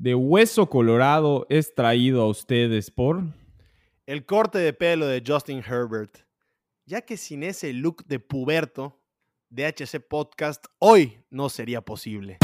de Hueso Colorado es traído a ustedes por... El corte de pelo de Justin Herbert. Ya que sin ese look de puberto, DHC Podcast hoy no sería posible.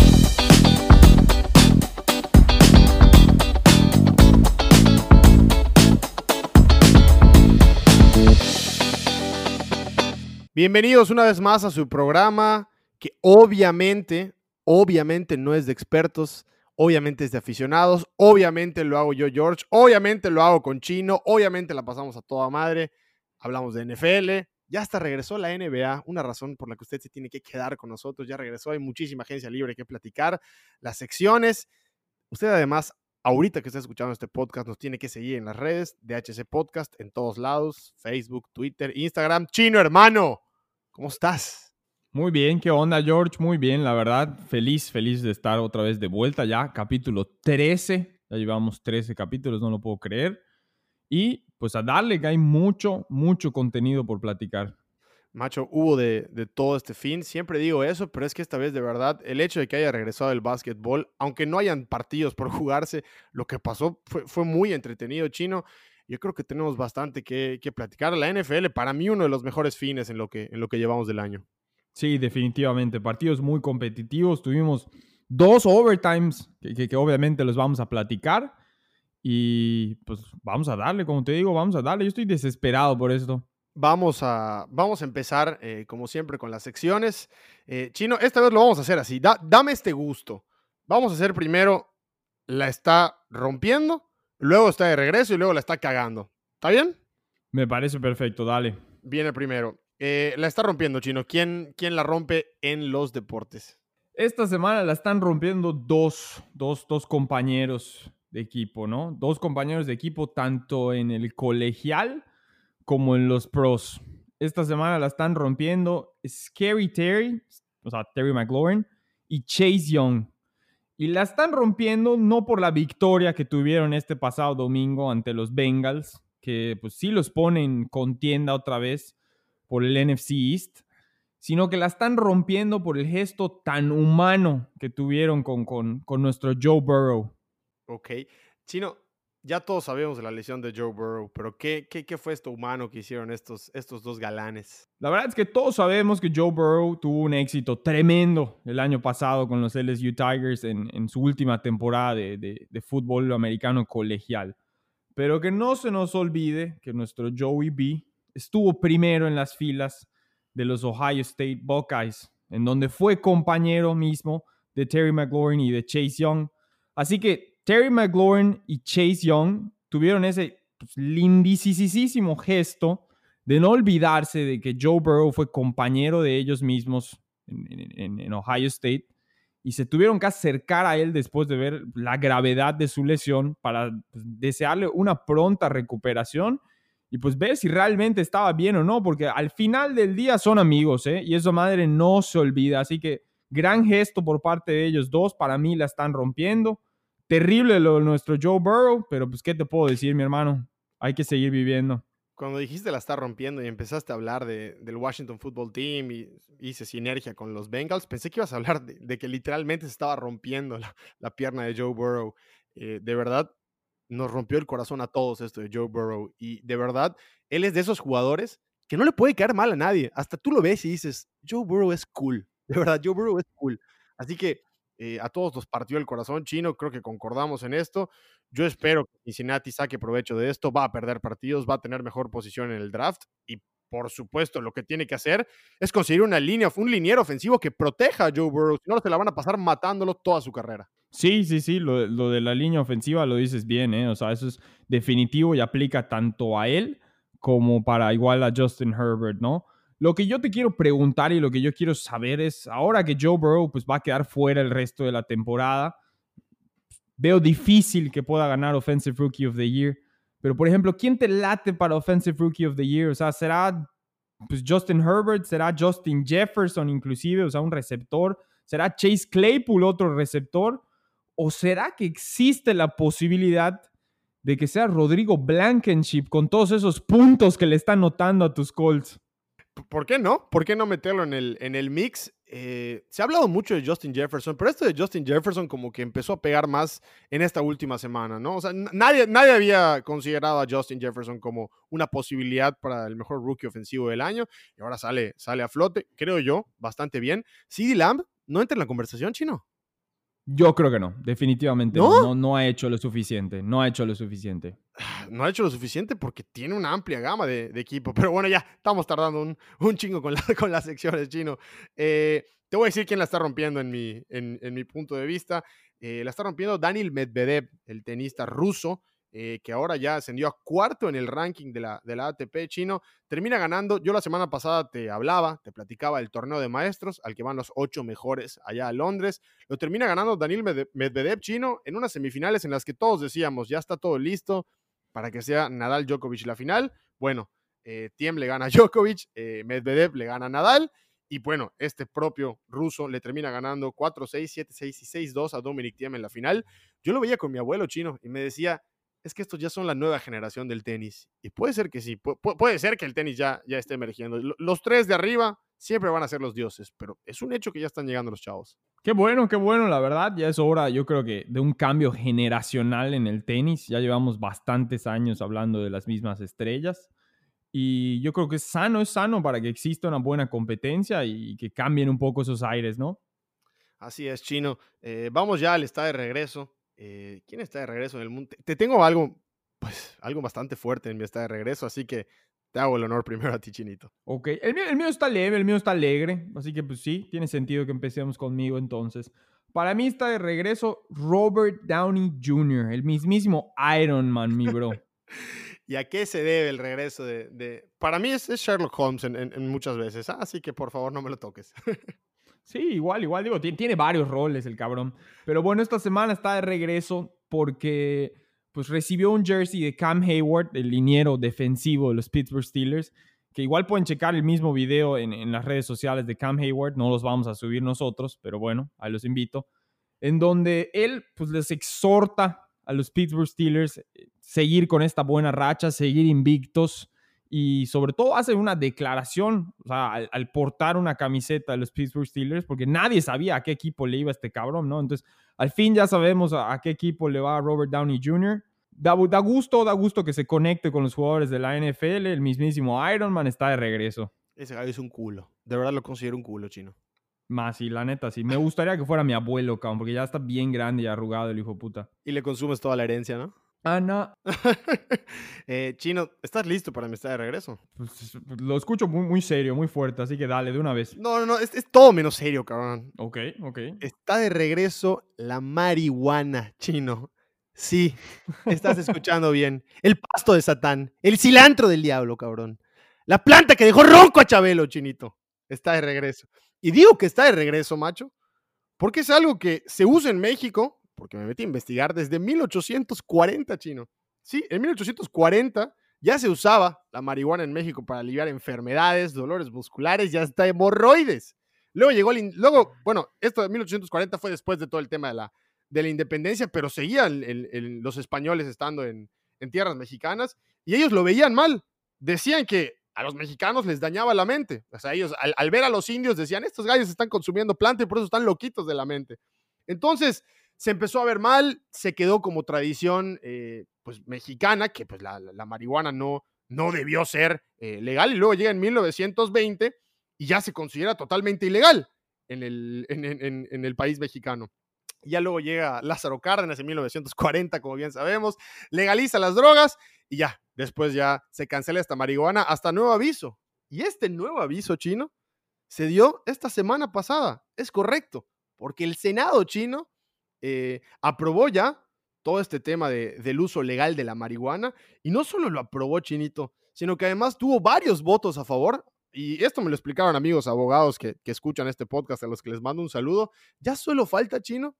Bienvenidos una vez más a su programa que obviamente, obviamente no es de expertos, obviamente es de aficionados, obviamente lo hago yo, George, obviamente lo hago con Chino, obviamente la pasamos a toda madre, hablamos de NFL, ya hasta regresó la NBA, una razón por la que usted se tiene que quedar con nosotros, ya regresó, hay muchísima agencia libre que platicar, las secciones, usted además, ahorita que está escuchando este podcast, nos tiene que seguir en las redes de HC Podcast, en todos lados, Facebook, Twitter, Instagram, Chino hermano, ¿cómo estás? Muy bien, ¿qué onda George? Muy bien, la verdad, feliz, feliz de estar otra vez de vuelta ya, capítulo 13, ya llevamos 13 capítulos, no lo puedo creer. Y pues a darle que hay mucho, mucho contenido por platicar. Macho, hubo de, todo este fin, siempre digo eso, pero es que esta vez de verdad el hecho de que haya regresado el básquetbol, aunque no hayan partidos por jugarse, lo que pasó fue, fue muy entretenido, chino. Yo creo que tenemos bastante que, que platicar. La NFL, para mí, uno de los mejores fines en lo que, en lo que llevamos del año. Sí, definitivamente. Partidos muy competitivos. Tuvimos dos overtimes que, obviamente los vamos a platicar. Y pues vamos a darle, como te digo, vamos a darle. Yo estoy desesperado por esto. Vamos a, vamos a empezar, eh, como siempre, con las secciones. Eh, Chino, esta vez lo vamos a hacer así. dame este gusto. Vamos a hacer primero, la está rompiendo, luego está de regreso y luego la está cagando. ¿Está bien? Me parece perfecto, dale. Viene primero. Eh, la está rompiendo, Chino. ¿Quién, ¿Quién la rompe en los deportes? Esta semana la están rompiendo dos, dos, dos compañeros de equipo, ¿no? Dos compañeros de equipo tanto en el colegial como en los pros. Esta semana la están rompiendo Scary Terry, o sea, Terry McLaurin, y Chase Young. Y la están rompiendo no por la victoria que tuvieron este pasado domingo ante los Bengals, que pues sí los ponen contienda otra vez, por el NFC East, sino que la están rompiendo por el gesto tan humano que tuvieron con, con, nuestro Joe Burrow. Ok. Chino, ya todos sabemos de la lesión de Joe Burrow, pero ¿qué, qué, fue esto humano que hicieron estos, estos dos galanes? La verdad es que todos sabemos que Joe Burrow tuvo un éxito tremendo el año pasado con los LSU Tigers en, su última temporada de, de, fútbol americano colegial. Pero que no se nos olvide que nuestro Joey B estuvo primero en las filas de los Ohio State Buckeyes, en donde fue compañero mismo de Terry McLaurin y de Chase Young. Así que Terry McLaurin y Chase Young tuvieron ese pues, lindísimo gesto de no olvidarse de que Joe Burrow fue compañero de ellos mismos en, Ohio State y se tuvieron que acercar a él después de ver la gravedad de su lesión para pues, desearle una pronta recuperación pues ver si realmente estaba bien o no, porque al final del día son amigos, ¿eh? Y eso madre no se olvida. Así que gran gesto por parte de ellos dos, para mí la están rompiendo. Terrible lo nuestro Joe Burrow, pero pues qué te puedo decir, mi hermano, hay que seguir viviendo. Cuando dijiste la está rompiendo y empezaste a hablar de, del Washington Football Team y hice sinergia con los Bengals, pensé que ibas a hablar de, que literalmente se estaba rompiendo la, pierna de Joe Burrow. Eh, de verdad, nos rompió el corazón a todos esto de Joe Burrow. Y de verdad, él es de esos jugadores que no le puede caer mal a nadie. Hasta tú lo ves y dices, Joe Burrow es cool. De verdad, Joe Burrow es cool. Así que eh, a todos nos partió el corazón chino, creo que concordamos en esto. Yo espero que Cincinnati saque provecho de esto, va a perder partidos, va a tener mejor posición en el draft y por supuesto, lo que tiene que hacer es conseguir una línea, un liniero ofensivo que proteja a Joe Burrow, si no se la van a pasar matándolo toda su carrera. Sí, sí, sí, lo, de la línea ofensiva lo dices bien, ¿eh? O sea, eso es definitivo y aplica tanto a él como para igual a Justin Herbert, ¿no? Lo que yo te quiero preguntar y lo que yo quiero saber es, ahora que Joe Burrow pues, va a quedar fuera el resto de la temporada, veo difícil que pueda ganar Offensive Rookie of the Year. Pero, por ejemplo, ¿quién te late para Offensive Rookie of the Year? O sea, ¿será pues, Justin Herbert? ¿Será Justin Jefferson inclusive? O sea, un receptor. ¿Será Chase Claypool otro receptor? ¿O será que existe la posibilidad de que sea Rodrigo Blankenship con todos esos puntos que le está notando a tus Colts? ¿Por qué no? ¿Por qué no meterlo en el, en el mix? eh, se ha hablado mucho de Justin Jefferson, pero esto de Justin Jefferson como que empezó a pegar más en esta última semana, ¿no? O sea, nadie, nadie había considerado a Justin Jefferson como una posibilidad para el mejor rookie ofensivo del año y ahora sale, sale a flote, creo yo, bastante bien. CD Lamb no entra en la conversación, chino. Yo creo que no, definitivamente ¿No? no. ha hecho lo suficiente, no ha hecho lo suficiente. No ha hecho lo suficiente porque tiene una amplia gama de, equipo, pero bueno, ya estamos tardando un, un chingo con, la, con las secciones, chino. Eh, te voy a decir quién la está rompiendo en mi, en, mi punto de vista. Eh, la está rompiendo Daniel Medvedev, el tenista ruso, eh, que ahora ya ascendió a cuarto en el ranking de la, de la ATP chino, termina ganando. Yo la semana pasada te hablaba, te platicaba el torneo de maestros, al que van los ocho mejores allá a Londres. Lo termina ganando Daniel Medvedev chino en unas semifinales en las que todos decíamos, ya está todo listo para que sea Nadal Djokovic la final. Bueno, eh, Tiem le gana a Djokovic, eh, Medvedev le gana a Nadal. Y bueno, este propio ruso le termina ganando 4-6, 7-6 y 6-2 a Dominic Thiem en la final. Yo lo veía con mi abuelo chino y me decía, es que estos ya son la nueva generación del tenis. Y puede ser que sí, puede ser que el tenis ya, ya esté emergiendo. Los tres de arriba siempre van a ser los dioses, pero es un hecho que ya están llegando los chavos. Qué bueno, qué bueno, la verdad. Ya es hora, yo creo que, de un cambio generacional en el tenis. Ya llevamos bastantes años hablando de las mismas estrellas. Y yo creo que es sano, es sano para que exista una buena competencia y que cambien un poco esos aires, ¿no? Así es, Chino. Eh, vamos ya al estado de regreso. Eh, ¿Quién está de regreso en el mundo? Te tengo algo, pues, algo bastante fuerte en mi estado de regreso, así que te hago el honor primero a ti, Chinito. Ok, el mío, el mío está leve, el mío está alegre, así que pues sí, tiene sentido que empecemos conmigo entonces. Para mí está de regreso Robert Downey Jr., el mismísimo Iron Man, mi bro. ¿Y a qué se debe el regreso de...? Para mí es, Sherlock Holmes en, muchas veces, ¿ah? así que por favor no me lo toques. Sí, igual, igual, digo, tiene, varios roles el cabrón. Pero bueno, esta semana está de regreso porque pues recibió un jersey de Cam Hayward, el liniero defensivo de los Pittsburgh Steelers, que igual pueden checar el mismo video en, las redes sociales de Cam Hayward, no los vamos a subir nosotros, pero bueno, ahí los invito, en donde él pues les exhorta a los Pittsburgh Steelers eh, seguir con esta buena racha, seguir invictos, y sobre todo hace una declaración, o sea, al, portar una camiseta de los Pittsburgh Steelers, porque nadie sabía a qué equipo le iba este cabrón, ¿no? Entonces, al fin ya sabemos a, qué equipo le va Robert Downey Jr. Da, da, gusto, da gusto que se conecte con los jugadores de la NFL, el mismísimo Iron Man está de regreso. Ese gallo es un culo, de verdad lo considero un culo, chino. Más, sí, la neta, sí. Me gustaría que fuera mi abuelo, cabrón, porque ya está bien grande y arrugado el hijo puta. Y le consumes toda la herencia, ¿no? Ana. eh, Chino, ¿estás listo para mi estado de regreso? Pues, lo escucho muy, muy serio, muy fuerte, así que dale, de una vez. No, no, no, es, todo menos serio, cabrón. Ok, ok. Está de regreso la marihuana, Chino. Sí, estás escuchando bien. El pasto de Satán, el cilantro del diablo, cabrón. La planta que dejó ronco a Chabelo, Chinito. Está de regreso. Y digo que está de regreso, macho, porque es algo que se usa en México, porque me metí a investigar desde 1840, chino. Sí, en 1840 ya se usaba la marihuana en México para aliviar enfermedades, dolores musculares y hasta hemorroides. Luego llegó, el, luego, bueno, esto de 1840 fue después de todo el tema de la, de la independencia, pero seguían los españoles estando en, tierras mexicanas y ellos lo veían mal. Decían que a los mexicanos les dañaba la mente. O sea, ellos al, al ver a los indios decían, estos gallos están consumiendo planta y por eso están loquitos de la mente. Entonces, se empezó a ver mal, se quedó como tradición eh, pues mexicana, que pues la, marihuana no, no debió ser eh, legal, y luego llega en 1920 y ya se considera totalmente ilegal en el, en, el país mexicano. Ya luego llega Lázaro Cárdenas en 1940, como bien sabemos, legaliza las drogas y ya, después ya se cancela esta marihuana hasta nuevo aviso. Y este nuevo aviso chino se dio esta semana pasada, es correcto, porque el Senado chino eh, aprobó ya todo este tema del uso legal de la marihuana y no solo lo aprobó Chinito, sino que además tuvo varios votos a favor. Y esto me lo explicaron amigos abogados que, escuchan este podcast, a los que les mando un saludo. Ya solo falta, Chino,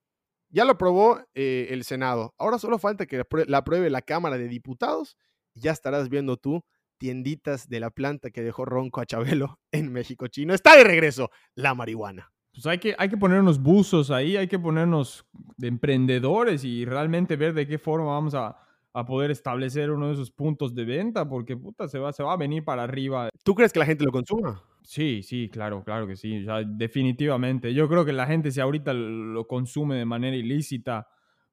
ya lo aprobó eh, el Senado. Ahora solo falta que la apruebe la Cámara de Diputados y ya estarás viendo tú tienditas de la planta que dejó ronco a Chabelo en México Chino. Está de regreso la marihuana pues hay que, hay que ponernos buzos ahí, hay que ponernos de emprendedores y realmente ver de qué forma vamos a, poder establecer uno de esos puntos de venta, porque puta, se va, se va a venir para arriba. ¿Tú crees que la gente lo consuma? Sí, sí, claro, claro que sí. definitivamente. Yo creo que la gente, si ahorita lo consume de manera ilícita,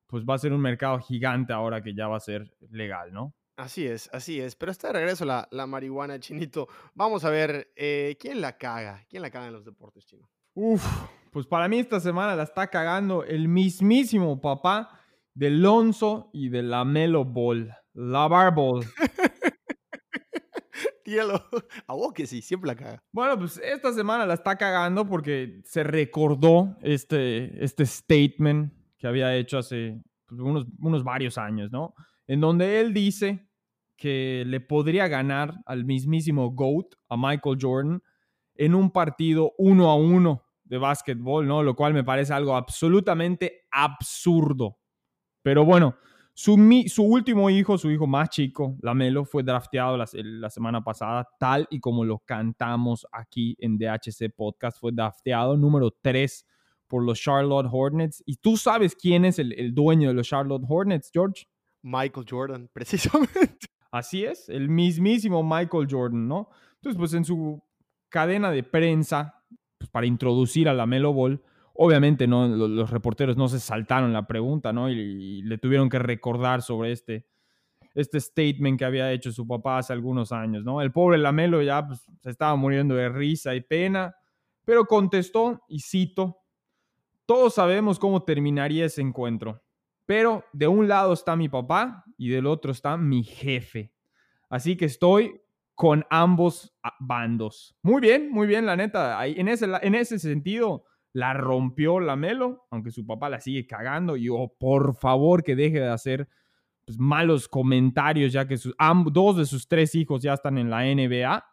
pues va a ser un mercado gigante ahora que ya va a ser legal, ¿no? Así es, así es. Pero está de regreso la, la marihuana, Chinito. Vamos a ver, eh, ¿quién la caga? ¿Quién la caga en los deportes, Chino? Uf, pues para mí esta semana la está cagando el mismísimo papá de Lonzo y de la Melo Ball, la Ball. Tíralo. A vos que sí, siempre la caga. Bueno, pues esta semana la está cagando porque se recordó este, este statement que había hecho hace pues, unos, unos varios años, ¿no? En donde él dice que le podría ganar al mismísimo GOAT, a Michael Jordan, en un partido uno a uno de básquetbol, ¿no? Lo cual me parece algo absolutamente absurdo. Pero bueno, su, su, último hijo, su hijo más chico, Lamelo, fue drafteado la, la, semana pasada, tal y como lo cantamos aquí en DHC Podcast. Fue drafteado número 3 por los Charlotte Hornets. ¿Y tú sabes quién es el, el dueño de los Charlotte Hornets, George? Michael Jordan, precisamente. Así es, el mismísimo Michael Jordan, ¿no? Entonces, pues en su cadena de prensa, pues, para introducir a la Melo Ball, Obviamente no, los reporteros no se saltaron la pregunta, ¿no? Y, le tuvieron que recordar sobre este, este statement que había hecho su papá hace algunos años, ¿no? El pobre Lamelo ya pues, se estaba muriendo de risa y pena, pero contestó, y cito, todos sabemos cómo terminaría ese encuentro, pero de un lado está mi papá y del otro está mi jefe. Así que estoy con ambos bandos. Muy bien, muy bien, la neta. En ese, en ese sentido, la rompió la Melo, aunque su papá la sigue cagando. Y oh, por favor que deje de hacer pues, malos comentarios, ya que sus, dos de sus tres hijos ya están en la NBA.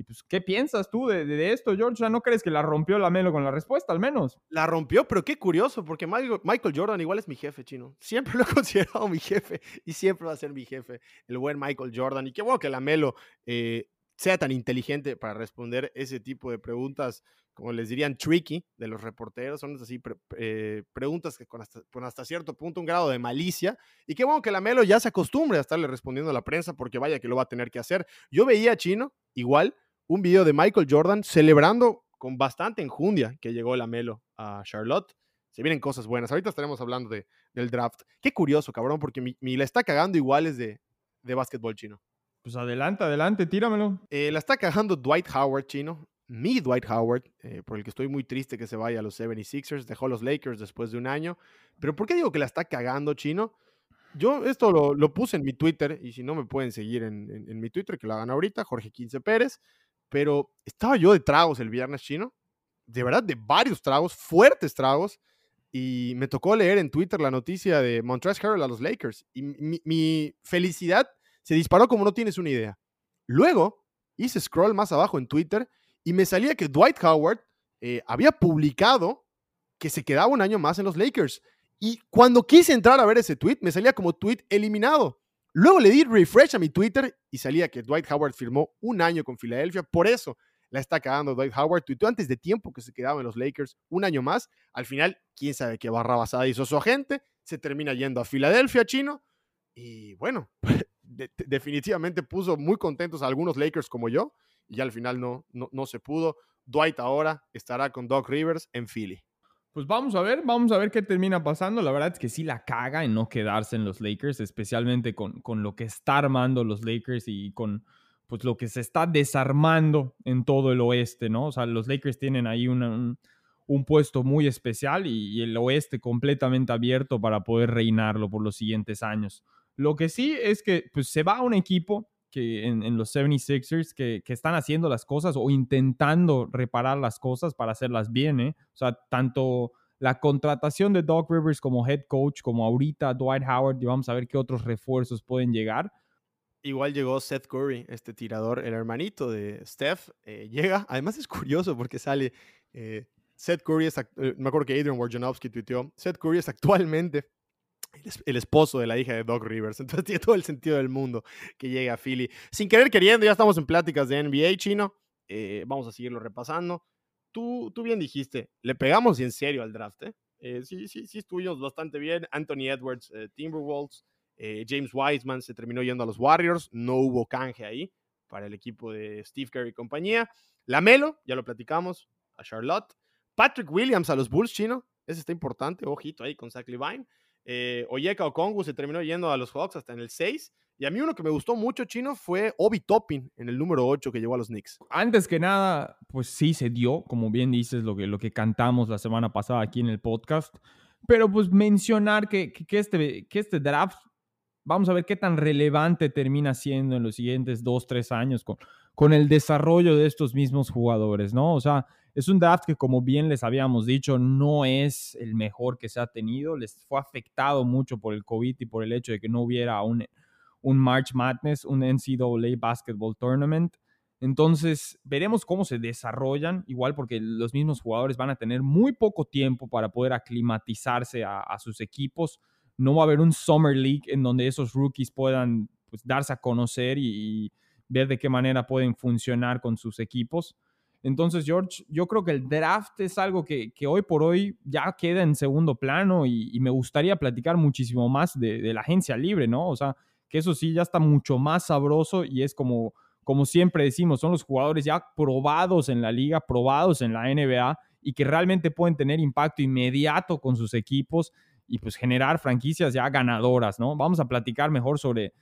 Y pues, ¿qué piensas tú de, esto, George? ¿No crees que la rompió la Melo con la respuesta, al menos? La rompió, pero qué curioso, porque Michael Jordan igual es mi jefe, chino. Siempre lo he considerado mi jefe y siempre va a ser mi jefe, el buen Michael Jordan. Y qué bueno que la Melo eh, sea tan inteligente para responder ese tipo de preguntas como les dirían, tricky de los reporteros. Son así eh, preguntas que con hasta, cierto punto un grado de malicia. Y qué bueno que la Melo ya se acostumbre a estarle respondiendo a la prensa porque vaya que lo va a tener que hacer. Yo veía, Chino, igual, un video de Michael Jordan celebrando con bastante enjundia que llegó la Melo a Charlotte. Se vienen cosas buenas. Ahorita estaremos hablando de, del draft. Qué curioso, cabrón, porque mi, la está cagando igual es de, de básquetbol chino. Pues adelante, adelante, tíramelo. Eh, la está cagando Dwight Howard, chino mi Dwight Howard, eh, por el que estoy muy triste que se vaya a los 76ers, dejó los Lakers después de un año. Pero ¿por qué digo que la está cagando, chino? Yo esto lo, puse en mi Twitter, y si no me pueden seguir en, mi Twitter, que lo hagan ahorita, Jorge 15 Pérez. Pero estaba yo de tragos el viernes, chino. De verdad, de varios tragos, fuertes tragos. Y me tocó leer en Twitter la noticia de Montrezl Harrell a los Lakers. Y mi, felicidad se disparó como no tienes una idea. Luego hice scroll más abajo en Twitter y me salía que Dwight Howard eh, había publicado que se quedaba un año más en los Lakers. Y cuando quise entrar a ver ese tweet, me salía como tweet eliminado. Luego le di refresh a mi Twitter y salía que Dwight Howard firmó un año con Filadelfia. Por eso la está cagando Dwight Howard. Tuiteó antes de tiempo que se quedaba en los Lakers un año más. Al final, quién sabe qué barra basada hizo su agente. Se termina yendo a Filadelfia, chino. Y bueno, definitivamente puso muy contentos a algunos Lakers como yo y al final no, no, se pudo. Dwight ahora estará con Doc Rivers en Philly. Pues vamos a ver, vamos a ver qué termina pasando. La verdad es que sí la caga en no quedarse en los Lakers, especialmente con, con lo que está armando los Lakers y con pues lo que se está desarmando en todo el oeste, ¿no? O sea, los Lakers tienen ahí un, puesto muy especial y, y, el oeste completamente abierto para poder reinarlo por los siguientes años. Lo que sí es que pues, se va a un equipo que en, los 76ers que, están haciendo las cosas o intentando reparar las cosas para hacerlas bien. ¿eh? O sea, tanto la contratación de Doc Rivers como head coach, como ahorita Dwight Howard, y vamos a ver qué otros refuerzos pueden llegar. Igual llegó Seth Curry, este tirador, el hermanito de Steph, eh, llega. Además es curioso porque sale eh, Seth Curry, es, me acuerdo que Adrian Wojnarowski tuiteó, Seth Curry es actualmente el esposo de la hija de Doc Rivers. Entonces tiene todo el sentido del mundo que llegue a Philly. Sin querer queriendo, ya estamos en pláticas de NBA chino. Eh, vamos a seguirlo repasando. Tú, tú bien dijiste, le pegamos en serio al draft. ¿eh? eh sí, sí, sí, estuvimos bastante bien. Anthony Edwards, eh, Timberwolves. James Wiseman se terminó yendo a los Warriors. No hubo canje ahí para el equipo de Steve Kerr y compañía. Lamelo, ya lo platicamos, a Charlotte. Patrick Williams a los Bulls, chino. Ese está importante, ojito ahí con Zach Levine. Eh, Oyeka Okongu se terminó yendo a los Hawks hasta en el 6. Y a mí uno que me gustó mucho, Chino, fue Obi Toppin en el número 8 que llegó a los Knicks. Antes que nada, pues sí se dio, como bien dices, lo que, lo que cantamos la semana pasada aquí en el podcast. Pero pues mencionar que, que, este, que este draft, vamos a ver qué tan relevante termina siendo en los siguientes dos, tres años con, con el desarrollo de estos mismos jugadores, ¿no? O sea, es un draft que, como bien les habíamos dicho, no es el mejor que se ha tenido. Les fue afectado mucho por el COVID y por el hecho de que no hubiera un, un March Madness, un NCAA Basketball Tournament. Entonces, veremos cómo se desarrollan, igual porque los mismos jugadores van a tener muy poco tiempo para poder aclimatizarse a, sus equipos. No va a haber un Summer League en donde esos rookies puedan pues, darse a conocer y, y ver de qué manera pueden funcionar con sus equipos. Entonces, George, yo creo que el draft es algo que, hoy por hoy ya queda en segundo plano y, me gustaría platicar muchísimo más de, la agencia libre, ¿no? O sea, que eso sí ya está mucho más sabroso y es como, como siempre decimos, son los jugadores ya probados en la liga, probados en la NBA y que realmente pueden tener impacto inmediato con sus equipos y pues generar franquicias ya ganadoras, ¿no? Vamos a platicar mejor sobre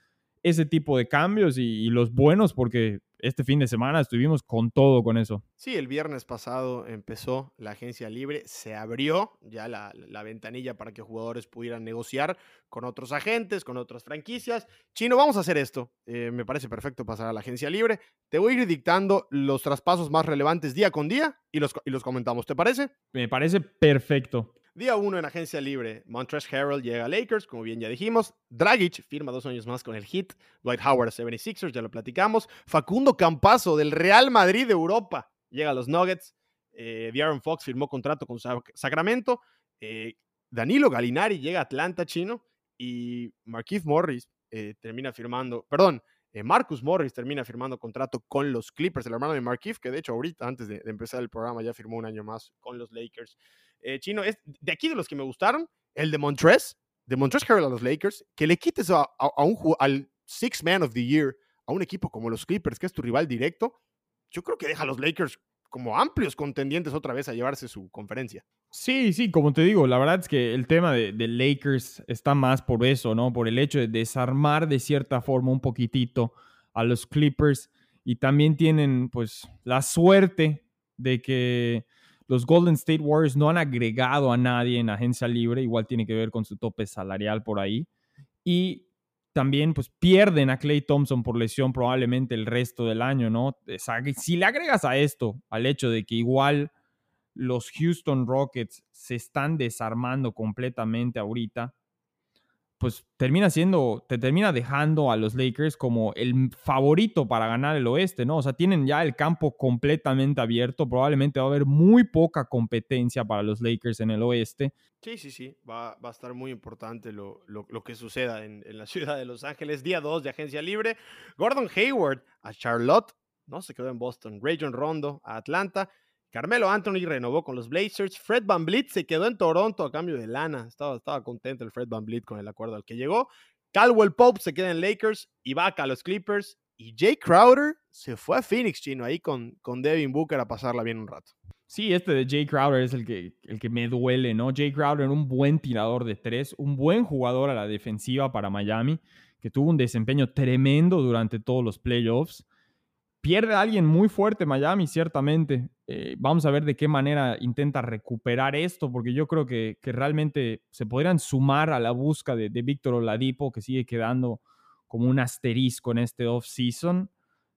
ese tipo de cambios y los buenos porque este fin de semana estuvimos con todo con eso. Sí, el viernes pasado empezó la agencia libre, se abrió ya la, ventanilla para que jugadores pudieran negociar con otros agentes, con otras franquicias. Chino, vamos a hacer esto. Eh, me parece perfecto pasar a la agencia libre. Te voy a ir dictando los traspasos más relevantes día con día y los, y los comentamos. ¿Te parece? Me parece perfecto. Día 1 en agencia libre, Montrezl Harrell llega a Lakers, como bien ya dijimos. Dragic firma dos años más con el Heat. Dwight Howard a 76ers, ya lo platicamos. Facundo Campazo del Real Madrid de Europa llega a los Nuggets. Eh, Fox firmó contrato con Sacramento. Eh, Danilo Galinari llega a Atlanta, chino. Y Marquise Morris eh, termina firmando, perdón, eh, Marcus Morris termina firmando contrato con los Clippers, el hermano de Marquise, que de hecho ahorita, antes de empezar el programa, ya firmó un año más con los Lakers. Eh, Chino, es de aquí de los que me gustaron, el de Montrez, de Montrez Harrell a los Lakers, que le quites a, un, al Six Man of the Year a un equipo como los Clippers, que es tu rival directo, yo creo que deja a los Lakers como amplios contendientes otra vez a llevarse su conferencia. Sí, sí, como te digo, la verdad es que el tema de, de, Lakers está más por eso, ¿no? Por el hecho de desarmar de cierta forma un poquitito a los Clippers y también tienen pues la suerte de que los Golden State Warriors no han agregado a nadie en agencia libre, igual tiene que ver con su tope salarial por ahí. Y también pues pierden a Clay Thompson por lesión probablemente el resto del año, ¿no? Si le agregas a esto, al hecho de que igual los Houston Rockets se están desarmando completamente ahorita, pues termina siendo, te termina dejando a los Lakers como el favorito para ganar el oeste, ¿no? O sea, tienen ya el campo completamente abierto, probablemente va a haber muy poca competencia para los Lakers en el oeste. Sí, sí, sí, va, va a estar muy importante lo, lo, que suceda en, en, la ciudad de Los Ángeles, día 2 de agencia libre. Gordon Hayward a Charlotte, ¿no? Se quedó en Boston. Rayon Rondo a Atlanta. Carmelo Anthony renovó con los Blazers. Fred Van Vliet se quedó en Toronto a cambio de lana. Estaba, contento el Fred Van Vliet con el acuerdo al que llegó. Caldwell Pope se queda en Lakers. Ibaka a los Clippers. Y Jay Crowder se fue a Phoenix, chino, ahí con, con Devin Booker a pasarla bien un rato. Sí, este de Jay Crowder es el que, el que me duele, ¿no? Jay Crowder, un buen tirador de tres, un buen jugador a la defensiva para Miami, que tuvo un desempeño tremendo durante todos los playoffs pierde a alguien muy fuerte Miami, ciertamente. Eh, vamos a ver de qué manera intenta recuperar esto, porque yo creo que, realmente se podrían sumar a la busca de, Víctor Oladipo, que sigue quedando como un asterisco en este off-season.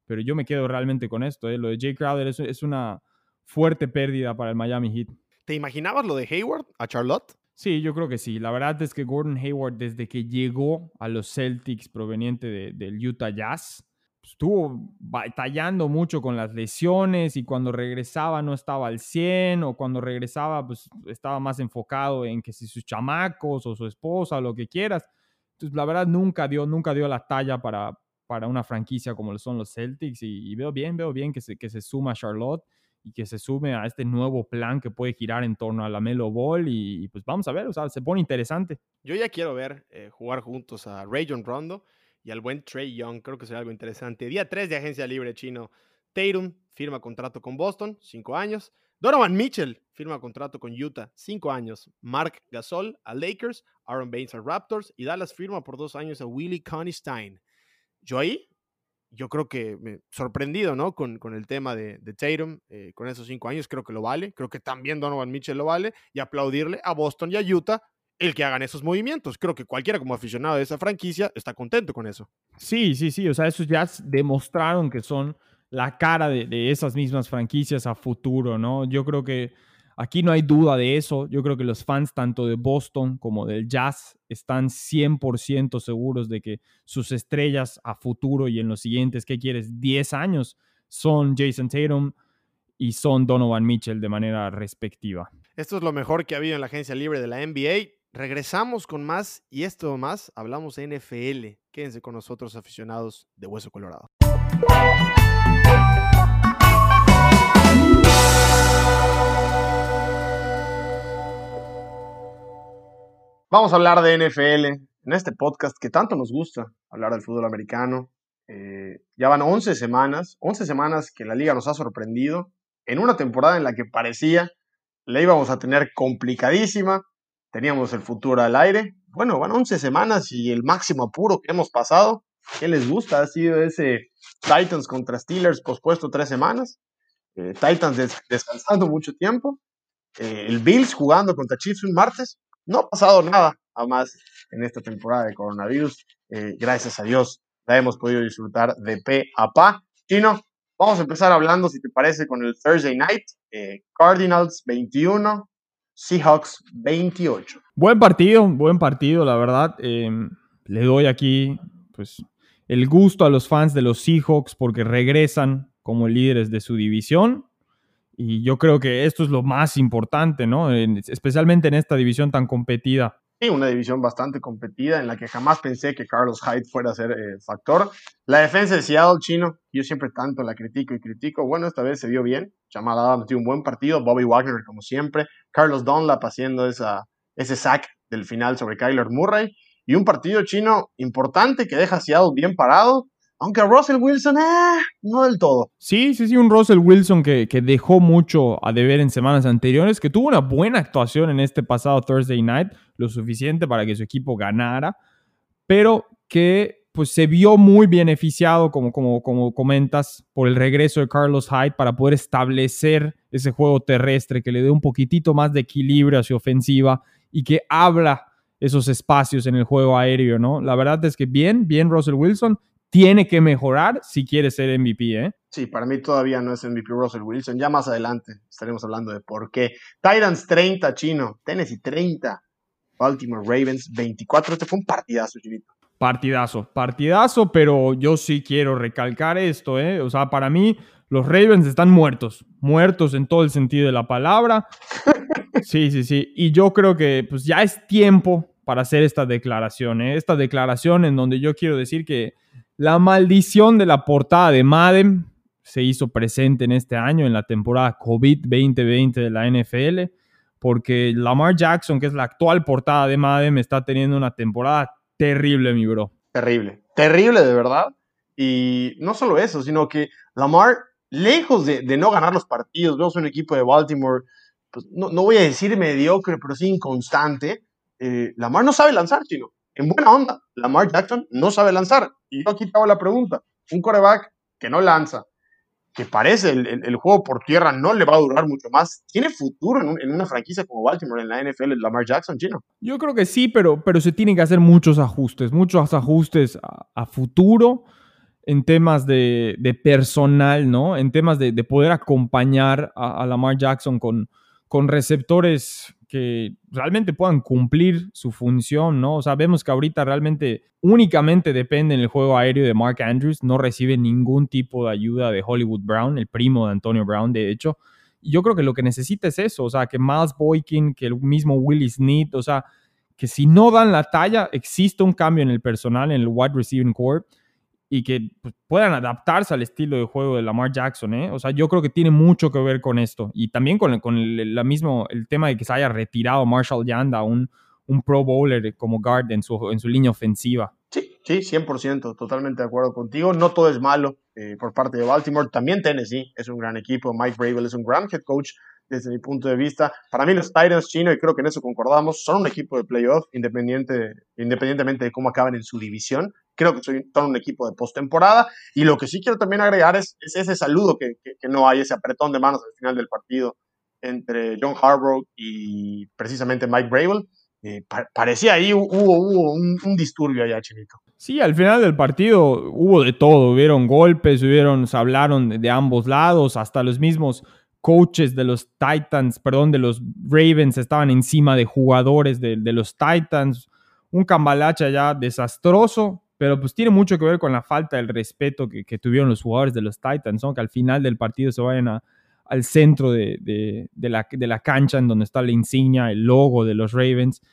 Pero yo me quedo realmente con esto. Eh. Lo de Jay Crowder es, es una fuerte pérdida para el Miami Heat. ¿Te imaginabas lo de Hayward a Charlotte? Sí, yo creo que sí. La verdad es que Gordon Hayward, desde que llegó a los Celtics proveniente del Utah Jazz, estuvo batallando mucho con las lesiones y cuando regresaba no estaba al 100 o cuando regresaba pues estaba más enfocado en que si sus chamacos o su esposa lo que quieras. Entonces la verdad nunca dio, nunca dio la talla para, para una franquicia como lo son los Celtics y, veo bien, veo bien que se, que se suma Charlotte y que se sume a este nuevo plan que puede girar en torno a la Melo Ball y, pues vamos a ver, o sea, se pone interesante. Yo ya quiero ver eh, jugar juntos a Rayon Rondo y al buen Trey Young. Creo que será algo interesante. Día 3 de agencia libre chino. Tatum firma contrato con Boston, cinco años. Donovan Mitchell firma contrato con Utah, cinco años. Mark Gasol a Lakers, Aaron Baines a Raptors y Dallas firma por dos años a Willie Connie Stein. Yo ahí, yo creo que me sorprendido, ¿no? Con, con el tema de, de Tatum, eh, con esos cinco años, creo que lo vale. Creo que también Donovan Mitchell lo vale. Y aplaudirle a Boston y a Utah el que hagan esos movimientos. Creo que cualquiera como aficionado de esa franquicia está contento con eso. Sí, sí, sí. O sea, esos ya demostraron que son la cara de, esas mismas franquicias a futuro, ¿no? Yo creo que aquí no hay duda de eso. Yo creo que los fans tanto de Boston como del Jazz están 100% seguros de que sus estrellas a futuro y en los siguientes, ¿qué quieres? 10 años son Jason Tatum y son Donovan Mitchell de manera respectiva. Esto es lo mejor que ha habido en la agencia libre de la NBA. Regresamos con más y esto más, hablamos de NFL. Quédense con nosotros aficionados de Hueso Colorado. Vamos a hablar de NFL en este podcast que tanto nos gusta, hablar del fútbol americano. Eh, ya van 11 semanas, 11 semanas que la liga nos ha sorprendido en una temporada en la que parecía la íbamos a tener complicadísima, teníamos el futuro al aire. Bueno, van 11 semanas y el máximo apuro que hemos pasado, ¿qué les gusta? Ha sido ese Titans contra Steelers pospuesto tres semanas, eh, Titans descansando mucho tiempo, eh, el Bills jugando contra Chiefs un martes. No ha pasado nada a más en esta temporada de coronavirus. Eh, gracias a Dios la hemos podido disfrutar de pe a pa. Chino, vamos a empezar hablando, si te parece, con el Thursday Night. Cardinals 21, Seahawks 28. Buen partido, buen partido, la verdad. Em, le doy aquí, pues, el gusto a los fans de los Seahawks porque regresan como líderes de su división. Y yo creo que esto es lo más importante, ¿no? especialmente en esta división tan competida. Una división bastante competida en la que jamás pensé que Carlos Hyde fuera a ser eh, factor. La defensa de Seattle chino, yo siempre tanto la critico y critico. Bueno, esta vez se vio bien. Jamal Adams tuvo un buen partido. Bobby Wagner, como siempre. Carlos Dunlap haciendo esa, ese sack del final sobre Kyler Murray y un partido chino importante que deja a Seattle bien parado. Aunque a Russell Wilson, eh, no del todo. Sí, sí, sí, un Russell Wilson que, que, dejó mucho a deber en semanas anteriores, que tuvo una buena actuación en este pasado Thursday Night, lo suficiente para que su equipo ganara, pero que pues se vio muy beneficiado, como, como, como comentas, por el regreso de Carlos Hyde para poder establecer ese juego terrestre que le dé un poquitito más de equilibrio hacia ofensiva y que habla esos espacios en el juego aéreo, ¿no? La verdad es que bien, bien Russell Wilson, tiene que mejorar si quiere ser MVP, ¿eh? Sí, para mí todavía no es MVP Russell Wilson. Ya más adelante estaremos hablando de por qué. Titans 30, chino. Tennessee 30. Baltimore Ravens 24. Este fue un partidazo, chinito. Partidazo, partidazo, pero yo sí quiero recalcar esto, ¿eh? O sea, para mí los Ravens están muertos, muertos en todo el sentido de la palabra. Sí, sí, sí. Y yo creo que pues ya es tiempo para hacer esta declaración, ¿eh? esta declaración en donde yo quiero decir que la maldición de la portada de Madden se hizo presente en este año, en la temporada COVID 2020 de la NFL, porque Lamar Jackson, que es la actual portada de Madden, está teniendo una temporada terrible, mi bro. Terrible, terrible de verdad. Y no solo eso, sino que Lamar, lejos de, no ganar los partidos, vemos un equipo de Baltimore, pues, no, voy a decir mediocre, pero sí inconstante. Eh, Lamar no sabe lanzar, chino. En buena onda, Lamar Jackson no sabe lanzar. Y yo aquí te hago la pregunta. Un coreback que no lanza, que parece el, juego por tierra no le va a durar mucho más. ¿Tiene futuro en, una franquicia como Baltimore en la NFL, Lamar Jackson, chino? Yo creo que sí, pero, pero se tienen que hacer muchos ajustes, muchos ajustes a, futuro en temas de, personal, ¿no? En temas de, poder acompañar a Lamar Jackson con, con receptores que realmente puedan cumplir su función, ¿no? Sabemos que ahorita realmente únicamente depende en el juego aéreo de Mark Andrews, no recibe ningún tipo de ayuda de Hollywood Brown, el primo de Antonio Brown, de hecho. Yo creo que lo que necesita es eso, o sea, que Miles Boykin, que el mismo Willie Snead, o sea, que si no dan la talla, existe un cambio en el personal, en el wide receiving core, y que pues, puedan adaptarse al estilo de juego de Lamar Jackson. ¿eh? O sea, yo creo que tiene mucho que ver con esto. Y también con, con el, la mismo, el tema de que se haya retirado Marshall Yanda, un, un Pro Bowler como guard en su, en su línea ofensiva. Sí, sí, 100%, totalmente de acuerdo contigo. No todo es malo eh, por parte de Baltimore. También Tennessee es un gran equipo. Mike Bravel es un gran head coach desde mi punto de vista. Para mí los Titans chino, y creo que en eso concordamos, son un equipo de playoff independiente, independientemente de cómo acaben en su división. Creo que son un equipo de postemporada. Y lo que sí quiero también agregar es, ese saludo que, no hay, ese apretón de manos al final del partido entre John Harbaugh y precisamente Mike Bravel. Eh, parecía ahí hubo, un, disturbio allá, Chinito. Sí, al final del partido hubo de todo, hubieron golpes, hubieron, se hablaron de, ambos lados, hasta los mismos coaches de los Titans, perdón, de los Ravens estaban encima de jugadores de, los Titans, un cambalacha ya desastroso, pero pues tiene mucho que ver con la falta del respeto que, tuvieron los jugadores de los Titans, que al final del partido se vayan al centro de, la, cancha en donde está la insignia, el logo de los Ravens